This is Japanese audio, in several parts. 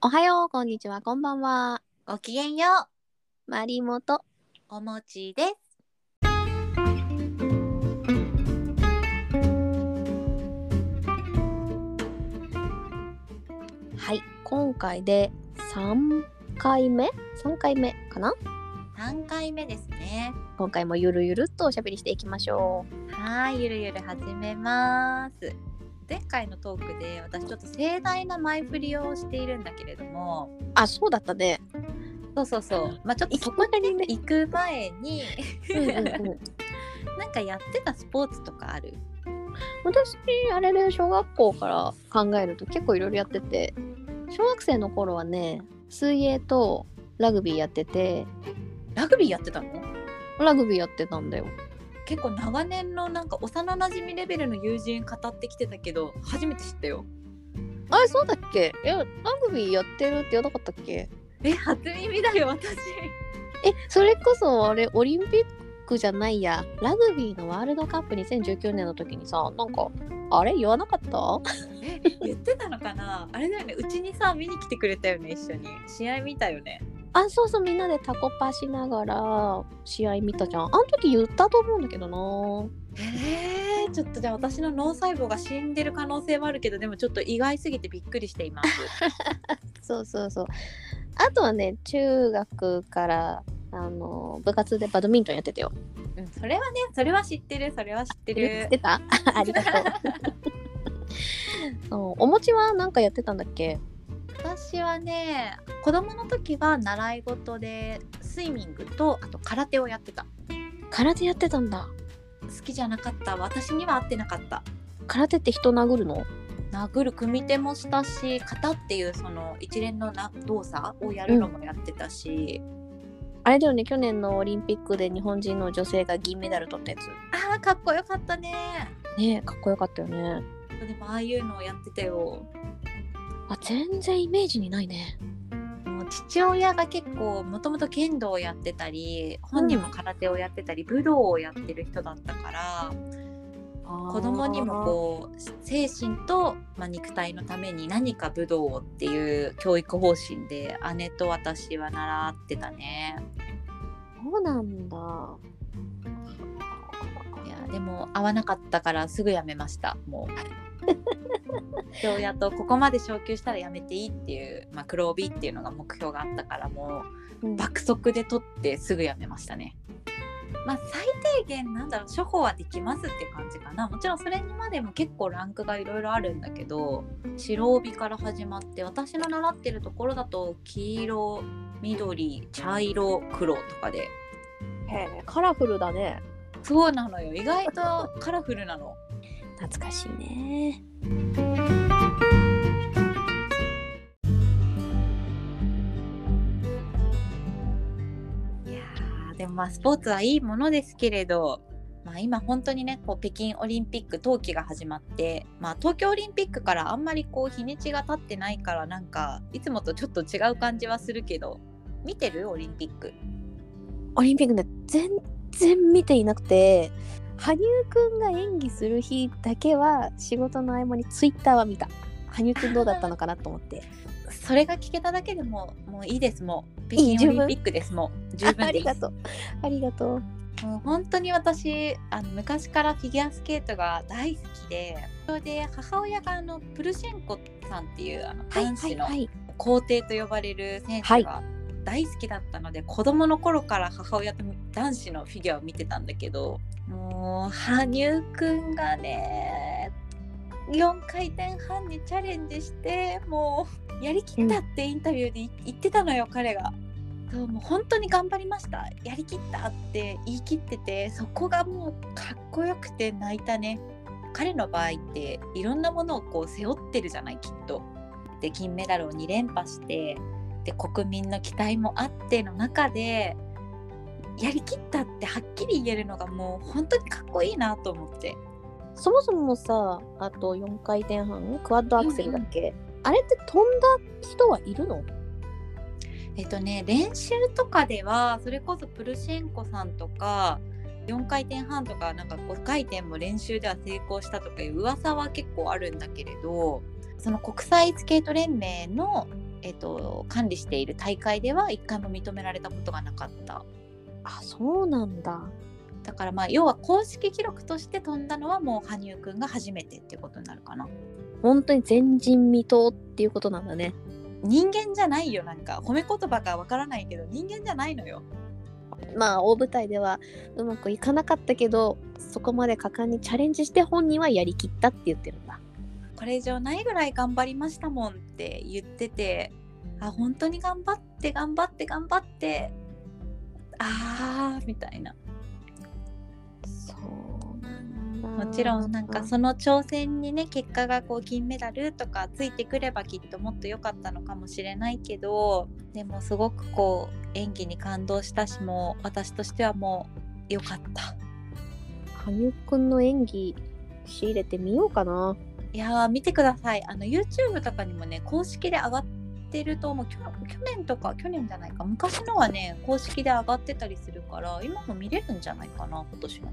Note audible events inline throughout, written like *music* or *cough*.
おはよう、こんにちは、こんばんは。ごきげんよマリモと。う。おもちです。はい、今回で3回目 ?3 回目かな？三回目ですね。今回もゆるゆるっとおしゃべりしていきましょはい、ゆるゆる始めます。前回のトークで私ちょっと盛大な前振りをしているんだけれども、う。あ、そうだったね。そうそうそう。まあちょっとそこにね行く前にうんうんうん。*laughs* なんかやってたスポーツとかある？私、あれで小学校から考えると結構いろいろやってて、小学生の頃はね、水泳とラグビーやってて、ラグビーやってたの？ラグビーやってたんだよ。結構長年のなんか幼馴染レベルの友人語ってきてたけど初めて知ったよ。あれ、そうだっけ？え、ラグビーやってるって言わなかったっけ？え、初耳だよ私。え、それこそあれ、オリンピックじゃないや、ラグビーのワールドカップ2019年の時にさ、なんか、あれ？言わなかった？え言ってたのかな？あれだよね。うちにさ見に来てくれたよね一緒に。試合見たよねあ、そうそう、みんなでタコパしながら試合見たじゃん。あの時言ったと思うんだけどな。えー、ちょっとじゃあ私の脳細胞が死んでる可能性もあるけどでもちょっと意外すぎてびっくりしています *laughs* そうそうそう。あとはね、中学から、あの、部活でバドミントンやってたよ。うんそれはねそれは知ってるそれは知って知っるてた？*laughs* ありがとう。*laughs* そうお餅は何かやってたんだっけ？私はね子供の時は習い事でスイミングとあと空手をやってた。空手やってたんだ。好きじゃなかった。私には合ってなかった。空手って人殴るの？殴る組手もしたし型っていうその一連のな動作をやるのもやってたし、あれだよね、去年のオリンピックで日本人の女性が銀メダル取ったやつ。あーかっこよかったね。ねえかっこよかったよね。でもああいうのをやってたよあ、全然イメージにないね。もう父親が結構もともと剣道をやってたり本人も空手をやってたり、武道をやってる人だったから子供にもこう精神と、まあ、肉体のために何か武道をっていう教育方針で姉と私は習ってたねそうなんだ。いやでも合わなかったからすぐやめましたもう *laughs* 父親とここまで昇級したらやめていいっていう、まあ、黒帯っていうのが目標があったからもう爆速で取ってすぐやめましたね。まあ最低限なんだろう処方はできますって感じかなもちろんそれにまでも結構ランクがいろいろあるんだけど白帯から始まって私の習ってるところだと黄色緑茶色黒とかでへえ、カラフルだね。そうなのよ意外とカラフルなの。懐かしいね。いやーでもまあスポーツはいいものですけれど、まあ、今本当にねこう北京オリンピック冬季が始まって、まあ、東京オリンピックからあんまりこう日にちが経ってないからなんかいつもとちょっと違う感じはするけど見てる？オリンピックオリンピックね、全然見ていなくて、羽生くんが演技する日だけは仕事の合間にツイッターは見た。羽生くんどうだったのかなと思って。それが聞けただけでももういいですもういい北京オリンピックですもう十分ですありがとう。ありがとう。もう本当に私あの昔からフィギュアスケートが大好きでそれで母親があのプルシェンコさんっていうあのはい男子の。皇帝と呼ばれる選はい手が大好きだったので、子供の頃から母親と男子のフィギュアを見てたんだけどもう羽生くんがね4回転半にチャレンジしてもうやりきったってインタビューでい言ってたのよ彼が。そうもう本当に頑張りましたやりきったって言い切っててそこがもうかっこよくて泣いたね彼の場合っていろんなものをこう背負ってるじゃないきっと。で金メダルを2連覇してで国民の期待もあっての中でやりきったってはっきり言えるのがもう本当にかっこいいなと思って。そもそもさ、あと4回転半、クワッドアクセルだっけ、あれって飛んだ人はいるの？えっとね練習とかではそれこそプルシェンコさんとか4回転半とかなんか5回転も練習では成功したとかいう噂は結構あるんだけれどその国際スケート連盟のえっと、管理している大会では一回も認められたことがなかった。あそうなんだ。だからまあ要は公式記録として飛んだのはもう羽生くんが初めてっていうことになるかな。本当に前人未到っていうことなんだね。人間じゃないよなんか。褒め言葉かわからないけど人間じゃないのよ。まあ大舞台ではうまくいかなかったけどそこまで果敢にチャレンジして本人はやりきったって言ってるんだこれ以上ないぐらい頑張りましたもんって言っててあ本当に頑張って頑張って頑張ってあーみたいな。そうなんだ。もちろんなんかその挑戦にね結果がこう銀メダルとかついてくればきっともっと良かったのかもしれないけどでもすごくこう演技に感動したしもう私としてはもう良かった。羽生くんの演技仕入れてみようかないやー見てください。あの YouTube とかにもね公式で上がってると思う。去去年とか去年じゃないか。昔のはね公式で上がってたりするから今も見れるんじゃないかな今年も。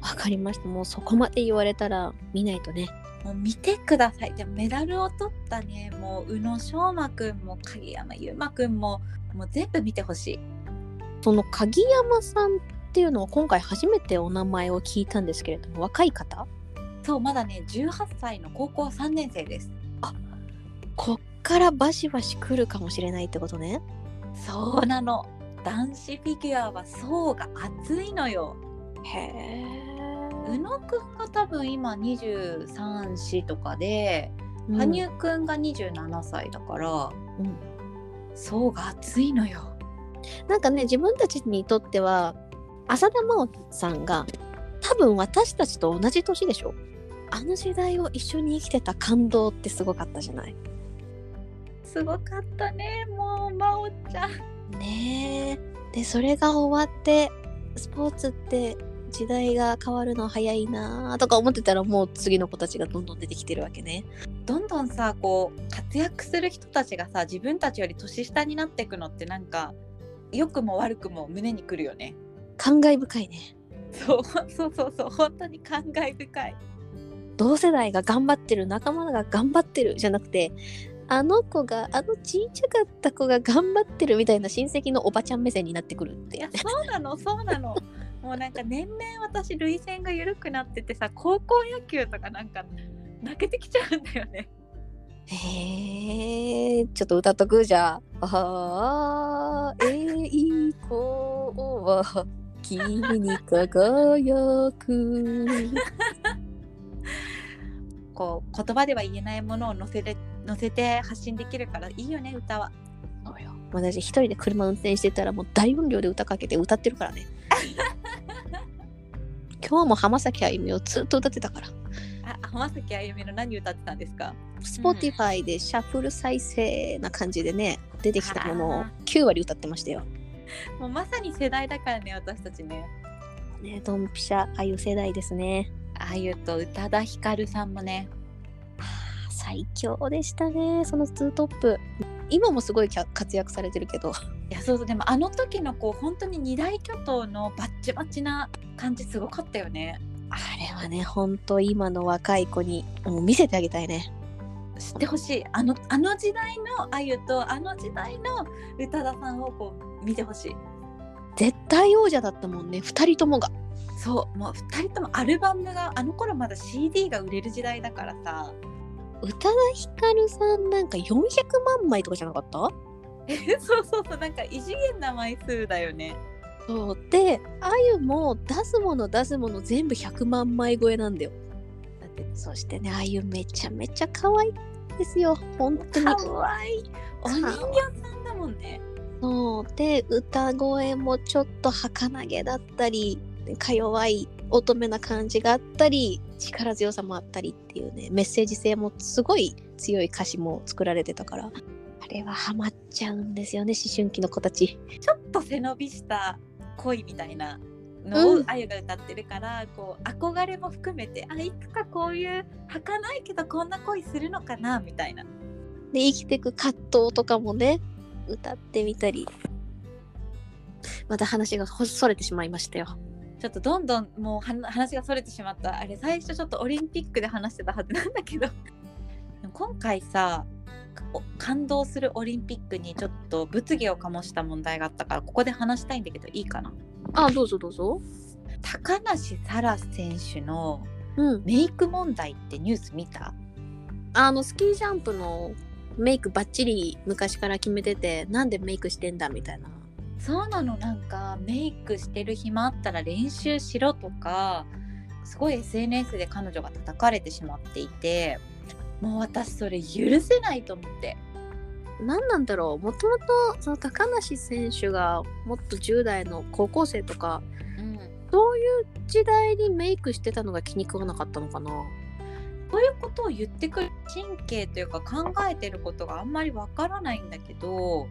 わかりました。もうそこまで言われたら見ないとね。もう見てください。でもメダルを取ったねもう宇野昌磨くんも鍵山優真くんももう全部見てほしい。その鍵山さんっていうのは今回初めてお名前を聞いたんですけれども若い方？そうまだね18歳の高校3年生です。こっからバシバシ来るかもしれないってことね。そうなの。男子フィギュアは層が厚いのよ。へえ。宇野くんが多分今23歳とかで、羽生くんが27歳だから、うん。層が厚いのよ。なんかね自分たちにとっては浅田真央さんが多分私たちと同じ年でしょ？あの時代を一緒に生きてた感動ってすごかったじゃない？すごかったね。もう真央ちゃん。ねえ。でそれが終わってスポーツって時代が変わるの早いなとか思ってたらもう次の子たちがどんどん出てきてるわけね。どんどんさこう活躍する人たちがさ自分たちより年下になっていくのってなんか良くも悪くも胸にくるよね。感慨深いね。そうそうそうそう本当に感慨深い同世代が頑張ってる仲間が頑張ってるじゃなくてあの子があのちっちゃかった子が頑張ってるみたいな親戚のおばちゃん目線になってくるっていやそうなのそうなの。*laughs* もうなんか年々私涙腺が緩くなっててさ高校野球とかなんか泣けてきちゃうんだよね。へえちょっと歌っとくじゃああ栄光は君に輝くこう言葉では言えないものを乗せて乗せて発信できるからいいよね歌は。そうよ。私一人で車運転してたらもう大音量で歌かけて歌ってるからね。*laughs* 今日も浜崎あゆみをずっと歌ってたから。あ浜崎あゆみの何歌ってたんですか？Spotify でシャッフル再生な感じでね出てきたものをあ。9割歌ってましたよ。もうまさに世代だからね私たちね。ねドンピシャあゆ世代ですねあゆと宇多田ヒカルさんもね。最強でしたねその2トップ。今もすごい活躍されてるけど。いやそうそうでもあの時のこう本当に二大巨頭のバッチバチな感じすごかったよね。あれはねほんと今の若い子にもう見せてあげたいね。知ってほしい。あのあの時代のあゆとあの時代の宇多田さんをこう見てほしい。絶対王者だったもんね2人ともがそうもう2人ともアルバムがあの頃まだ CD が売れる時代だからさ。宇多田ヒカルさんなんか400万枚とかじゃなかった？えそうそうそうなんか異次元な枚数だよね。そうであゆも出すもの出すもの全部100万枚超えなんだよ。だってそしてねあゆめちゃめちゃ可愛いですよ。本当に。かわいい。お人形さんだもんね。そうで歌声もちょっと儚げだったりか弱い乙女な感じがあったり力強さもあったりっていうねメッセージ性もすごい強い歌詞も作られてたからあれはハマっちゃうんですよね思春期の子たち。ちょっと背伸びした恋みたいなのをうん。あゆが歌ってるから、こう憧れも含めてあいつかこういう儚いけどこんな恋するのかなみたいな。で生きていく葛藤とかもね歌ってみたり。また話がほそれてしまいましたよちょっとどんどんもうは話がそれてしまった。あれ最初ちょっとオリンピックで話してたはずなんだけど。*laughs* 今回さお感動するオリンピックにちょっと物議を醸した問題があったからここで話したいんだけどいいかな？あどうぞどうぞ。高梨沙羅選手のうん。メイク問題ってニュース見た？あのスキージャンプのメイクバッチリ昔から決めててなんでメイクしてんだみたいなそうなの。なんかメイクしてる暇あったら練習しろとかすごい SNS で彼女が叩かれてしまっていてもう私それ許せないと思って。何なんだろう。もともとその高梨選手がもっと10代の高校生とかうん。そういう時代にメイクしてたのが気に食わなかったのかな。そういうことを言ってくる神経というか考えてることがあんまりわからないんだけど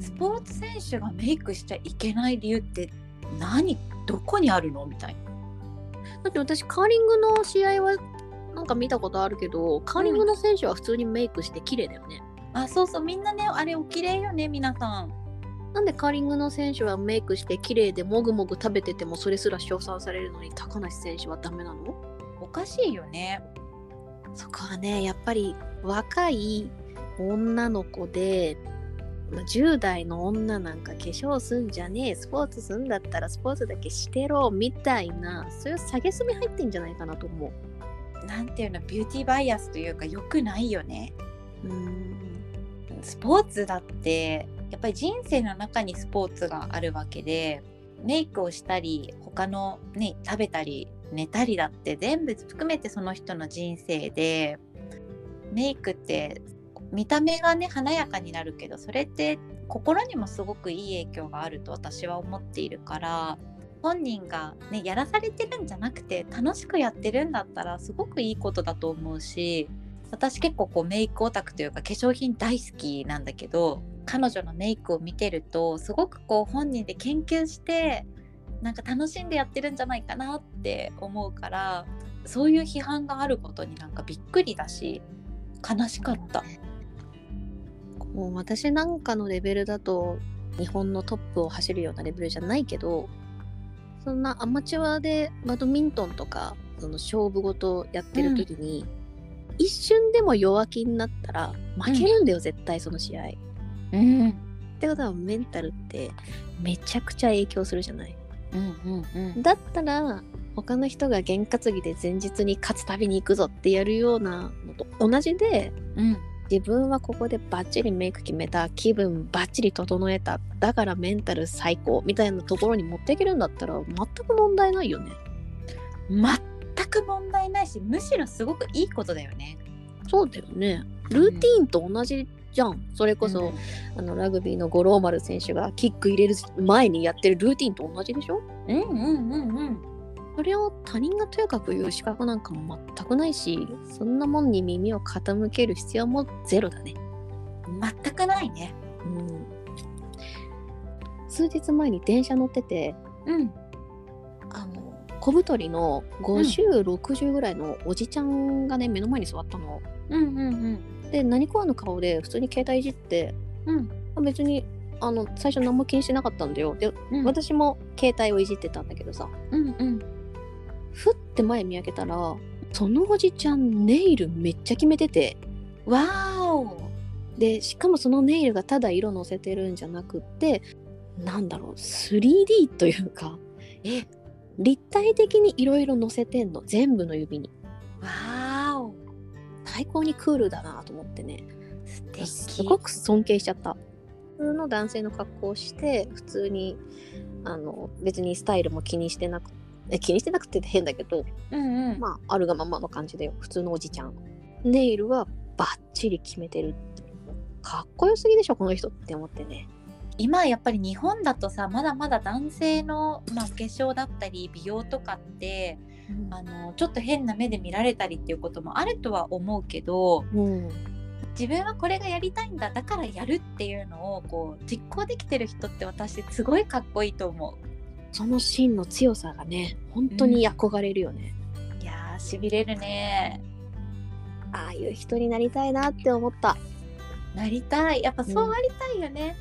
スポーツ選手がメイクしちゃいけない理由って何？どこにあるの？みたいな。だって私カーリングの試合はなんか見たことあるけどカーリングの選手は普通にメイクして綺麗だよね、あそうそう。みんなねあれお綺麗よね皆さん。なんでカーリングの選手はメイクして綺麗でもぐもぐ食べててもそれすら称賛されるのに高梨選手はダメなの？おかしいよね。そこはねやっぱり若い女の子でまあ10代の女なんか化粧すんじゃねえスポーツすんだったらスポーツだけしてろみたいなそういう下げすみ入ってんじゃないかなと思うなんていうのビューティーバイアスというか良くないよね。うーんスポーツだってやっぱり人生の中にスポーツがあるわけでメイクをしたり他のね食べたり寝たりだって全部含めてその人の人生でメイクって見た目がね華やかになるけどそれって心にもすごくいい影響があると私は思っているから本人がねやらされてるんじゃなくて楽しくやってるんだったらすごくいいことだと思うし私結構こうメイクオタクというか化粧品大好きなんだけど彼女のメイクを見てるとすごくこう本人で研究してなんか楽しんでやってるんじゃないかなって思うからそういう批判があることになんかびっくりだし悲しかった。こう私なんかのレベルだと日本のトップを走るようなレベルじゃないけどそんなアマチュアでバドミントンとかその勝負事やってる時に、一瞬でも弱気になったら負けるんだよ、絶対その試合。っうんてことはメンタルってめちゃくちゃ影響するじゃない。うんうんうんだったら他の人が験担ぎで前日に勝つたびに行くぞってやるようなのと同じでうん自分はここでバッチリメイク決めた気分バッチリ整えた。だからメンタル最高みたいなところに持っていけるんだったら全く問題ないよね。全く問題ないしむしろすごくいいことだよね。そうだよね。ルーティーンと同じじゃん。それこそ、あのラグビーの五郎丸選手がキック入れる前にやってるルーティーンと同じでしょ？うんうんうんうんそれを他人がとやかく言う資格なんかも全くないしそんなもんに耳を傾ける必要もゼロだね。全くないね。うん。数日前に電車乗っててうん。あの小太りの50、60ぐらいのおじちゃんがね目の前に座ったの。うんうんで何食わぬ顔で普通に携帯いじってうん。あ別にあの最初何も気にしてなかったんだよ。でうん。私も携帯をいじってたんだけどさ。うんうんふって前見上げたらそのおじちゃんネイルめっちゃ決めてて。わーお。でしかもそのネイルがただ色のせてるんじゃなくってなんだろう 3D というかえ？立体的にいろいろ乗せてんの。全部の指に。わーお。最高にクールだなと思ってね。すごく尊敬しちゃった。普通の男性の格好をして普通にあの別にスタイルも気にしてなくえ気にしてなくて変だけどうんうん。まああるがままの感じだよ。普通のおじちゃん。ネイルはバッチリ決めてる。かっこよすぎでしょこの人って思ってね。今やっぱり日本だとさまだまだ男性の、まあ、化粧だったり美容とかってあのちょっと変な目で見られたりっていうこともあるとは思うけどうん。自分はこれがやりたいんだだからやるっていうのをこう実行できてる人って私すごいかっこいいと思う。その芯の強さがね本当に憧れるよね、いやーしびれるね。ああいう人になりたいなって思った。なりたい。やっぱそうありたいよね。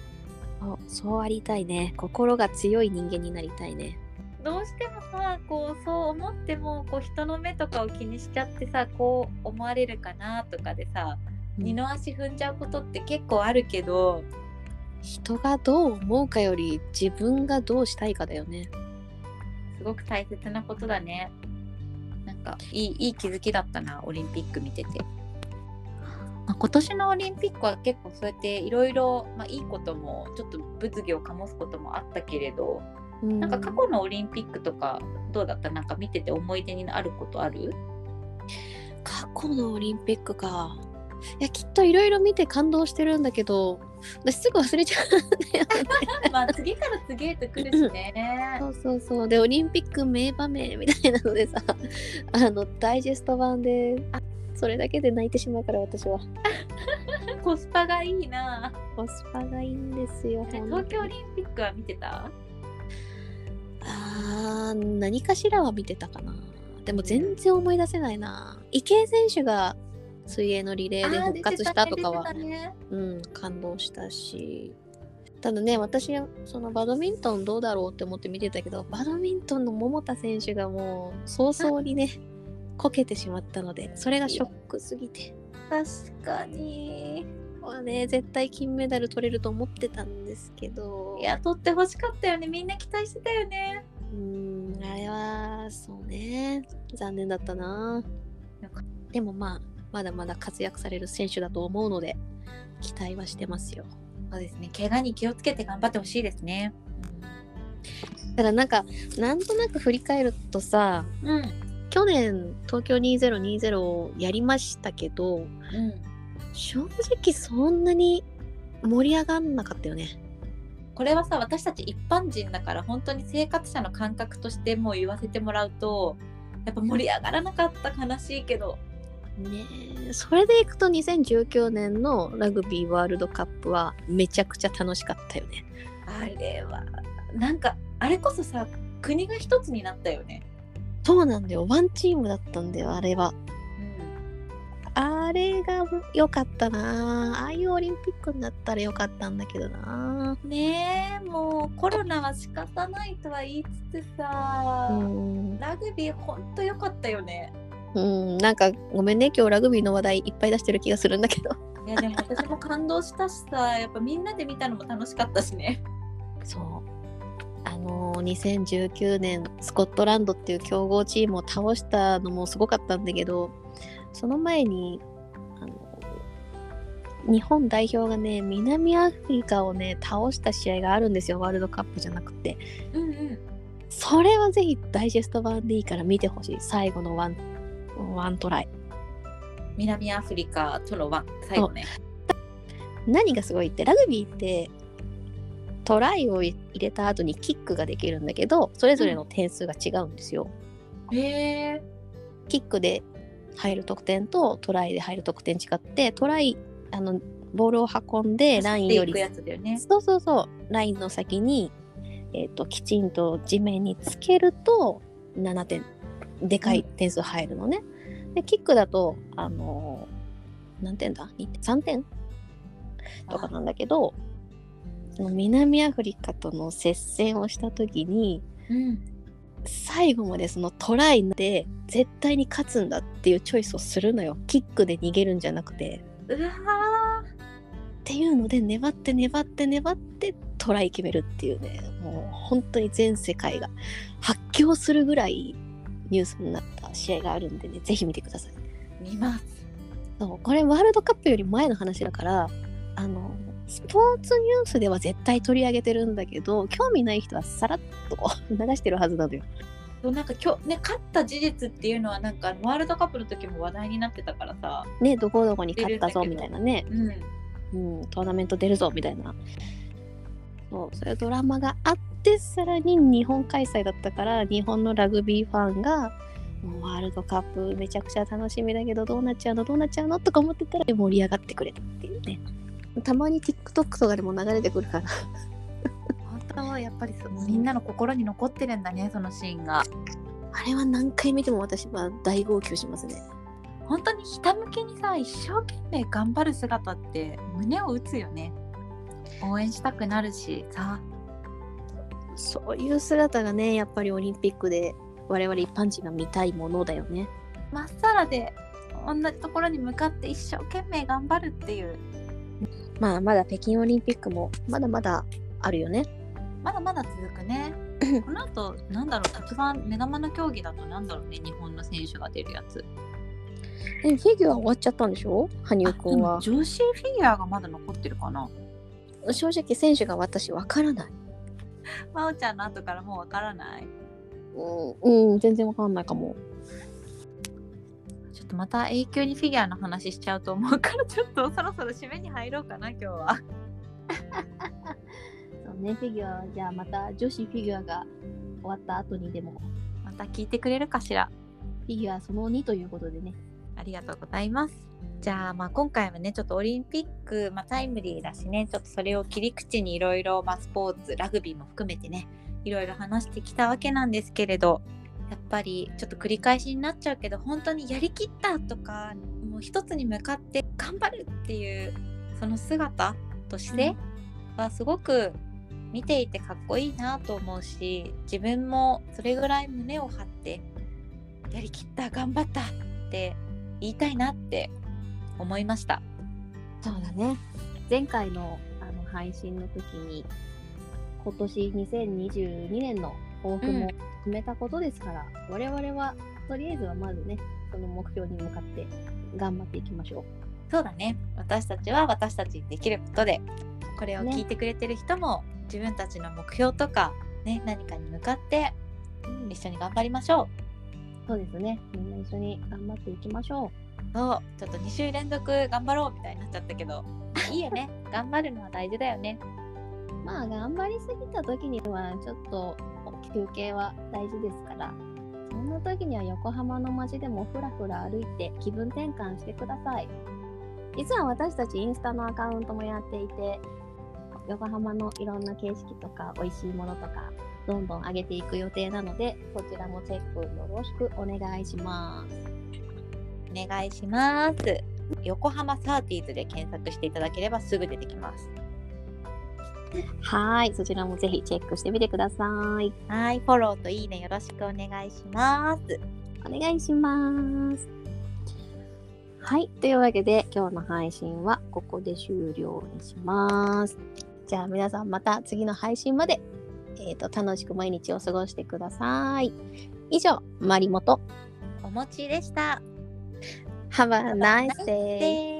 そうそうありたいね。心が強い人間になりたいね。どうしてもさこうそう思ってもこう人の目とかを気にしちゃってさこう思われるかなとかでさ二の足踏んじゃうことって結構あるけど、人がどう思うかより自分がどうしたいかだよね。すごく大切なことだね。なんかいいいい気づきだったなオリンピック見てて。まあ、今年のオリンピックは結構そうやっていろいろいいこともちょっと物議を醸すこともあったけれど、うんなんか過去のオリンピックとかどうだった？なんか見てて思い出になることある？過去のオリンピックか。いやきっといろいろ見て感動してるんだけど私すぐ忘れちゃうんだよね。*laughs* まあ次から次へと来るしね。*laughs* そうそうそう。でオリンピック名場面みたいなのでさあのダイジェスト版でそれだけで泣いてしまうから私は。*laughs* コスパがいいな。コスパがいいんですよ東京オリンピックは見てた？あー何かしらは見てたかな。でも全然思い出せないな。池江選手が水泳のリレーで復活したとかは、ねうん感動したし。ただね私そのバドミントンどうだろうって思って見てたけどバドミントンの桃田選手がもう早々にね *laughs* こけてしまったのでそれがショックすぎて。確かに。はね絶対金メダル取れると思ってたんですけど。いや取ってほしかったよね。みんな期待してたよね。うーんあれはそうね。残念だったな。でもまあまだまだ活躍される選手だと思うので期待はしてますよ。そうですね。怪我に気をつけて頑張ってほしいですね。ただなんかなんとなく振り返るとさうん。去年東京2020をやりましたけどうん。正直そんなに盛り上がんなかったよね。これはさ私たち一般人だから本当に生活者の感覚としてもう言わせてもらうとやっぱ盛り上がらなかった悲しいけどねえ。それでいくと2019年のラグビーワールドカップはめちゃくちゃ楽しかったよね。あれはなんかあれこそさ国が一つになったよね。そうなんだよ。ワンチームだったんだよあれは。あれが良かったな。ああいうオリンピックになったら良かったんだけどな。ねえもうコロナは仕方ないとは言いつつさ、うん、ラグビーほんと良かったよねうん、なんかごめんね今日ラグビーの話題いっぱい出してる気がするんだけど。いやでも私も感動したしさやっぱみんなで見たのも楽しかったしね。そう。あのー2019年スコットランドっていう強豪チームを倒したのもすごかったんだけどその前にあの日本代表がね南アフリカをね倒した試合があるんですよワールドカップじゃなくて。うんうん。それはぜひダイジェスト版でいいから見てほしい。最後のワンワントライ。南アフリカとのワン最後ね。何がすごいってラグビーってトライを入れた後にキックができるんだけどそれぞれの点数が違うんですよ、へえキックで入る得点とトライで入る得点違ってトライあのボールを運んでラインよりそうそうそう。ラインの先に、えー、ときちんと地面につけると7点でかい点数入るのね、でキックだとあのー何点だ2点3点？とかなんだけど南アフリカとの接戦をした時にうん最後までそのトライで絶対に勝つんだっていうチョイスをするのよ。キックで逃げるんじゃなくて。うわっていうので粘って粘って粘ってトライ決めるっていうね。もう本当に全世界が発狂するぐらいニュースになった試合があるんでねぜひ見てください。ー見ます。そうこれワールドカップより前の話だからあのスポーツニュースでは絶対取り上げてるんだけど興味ない人はさらっとこう *laughs* 流してるはずなのよ。そうなんか今日ね勝った事実っていうのはなんかワールドカップの時も話題になってたからさ。ねどこどこに勝ったぞみたいなね。うん。うん、トーナメント出るぞみたいな。そうそういうドラマがあってさらに日本開催だったから日本のラグビーファンがもうワールドカップめちゃくちゃ楽しみだけどどうなっちゃうのどうなっちゃうのとか思ってたら盛り上がってくれたっていうね。たまに TikTok とかでも流れてくるから。本当はやっぱりそうみんなの心に残ってるんだねそのシーンが。あれは何回見ても私は大号泣しますね。本当にひたむきにさ一生懸命頑張る姿って胸を打つよね。応援したくなるしさそういう姿がねやっぱりオリンピックで我々一般人が見たいものだよね。まっさらで同じところに向かって一生懸命頑張るっていう。まあまだ北京オリンピックもまだまだあるよね。まだまだ続くね。*laughs* この後なんだろう一番目玉の競技だとなんだろうね日本の選手が出るやつ。えフィギュア終わっちゃったんでしょ？羽生くんは女子フィギュアがまだ残ってるかな。正直選手が私わからない *laughs* 真央ちゃんの後からもうわからない？うん、うん、全然わかんないかも。ちょっとまた永久にフィギュアの話しちゃうと思うから *laughs* ちょっとそろそろ締めに入ろうかな今日は。*laughs* そうねフィギュアはじゃあまた女子フィギュアが終わった後にでも。また聞いてくれるかしら。フィギュアその2ということでね。ありがとうございますじゃあまあ今回はねちょっとオリンピック、まあ、タイムリーだしねちょっとそれを切り口にいろいろスポーツラグビーも含めてねいろいろ話してきたわけなんですけれどやっぱりちょっと繰り返しになっちゃうけど本当にやりきったとかもう一つに向かって頑張るっていうその姿としてはすごく見ていてかっこいいなと思うし自分もそれぐらい胸を張ってやりきった頑張ったって言いたいなって思いました。そうだね。前回のあの配信の時に今年2022年の抱負も決めたことですから、我々はとりあえずはまずねその目標に向かって頑張っていきましょそうだね。私たちは私たちにできることでこれを聞いてくれてる人も、自分たちの目標とか、ね、何かに向かってう、一緒に頑張りましょそうですね。みんな一緒に頑張っていきましょうそうちょっと2週連続頑張ろうみたいになっちゃったけど。*laughs* いいよね。頑張るのは大事だよね。うまあ頑張りすぎた時にはちょっと休憩は大事ですから。そんな時には横浜の街でもふらふら歩いて気分転換してください。実は私たちインスタのアカウントもやっていて横浜のいろんな景色とか美味しいものとかどんどん上げていく予定なのでそちらもチェックよろしくお願いします。お願いします横浜サーティーズで検索していただければすぐ出てきますはいそちらもぜひチェックしてみてくださいはいフォローといいねよろしくお願いしますお願いします。はい。というわけで、今日の配信はここで終了にします。じゃあ皆さんまた次の配信まで、えー、と楽しく毎日を過ごしてください。以上、まりもと。お餅でした Have a nice day.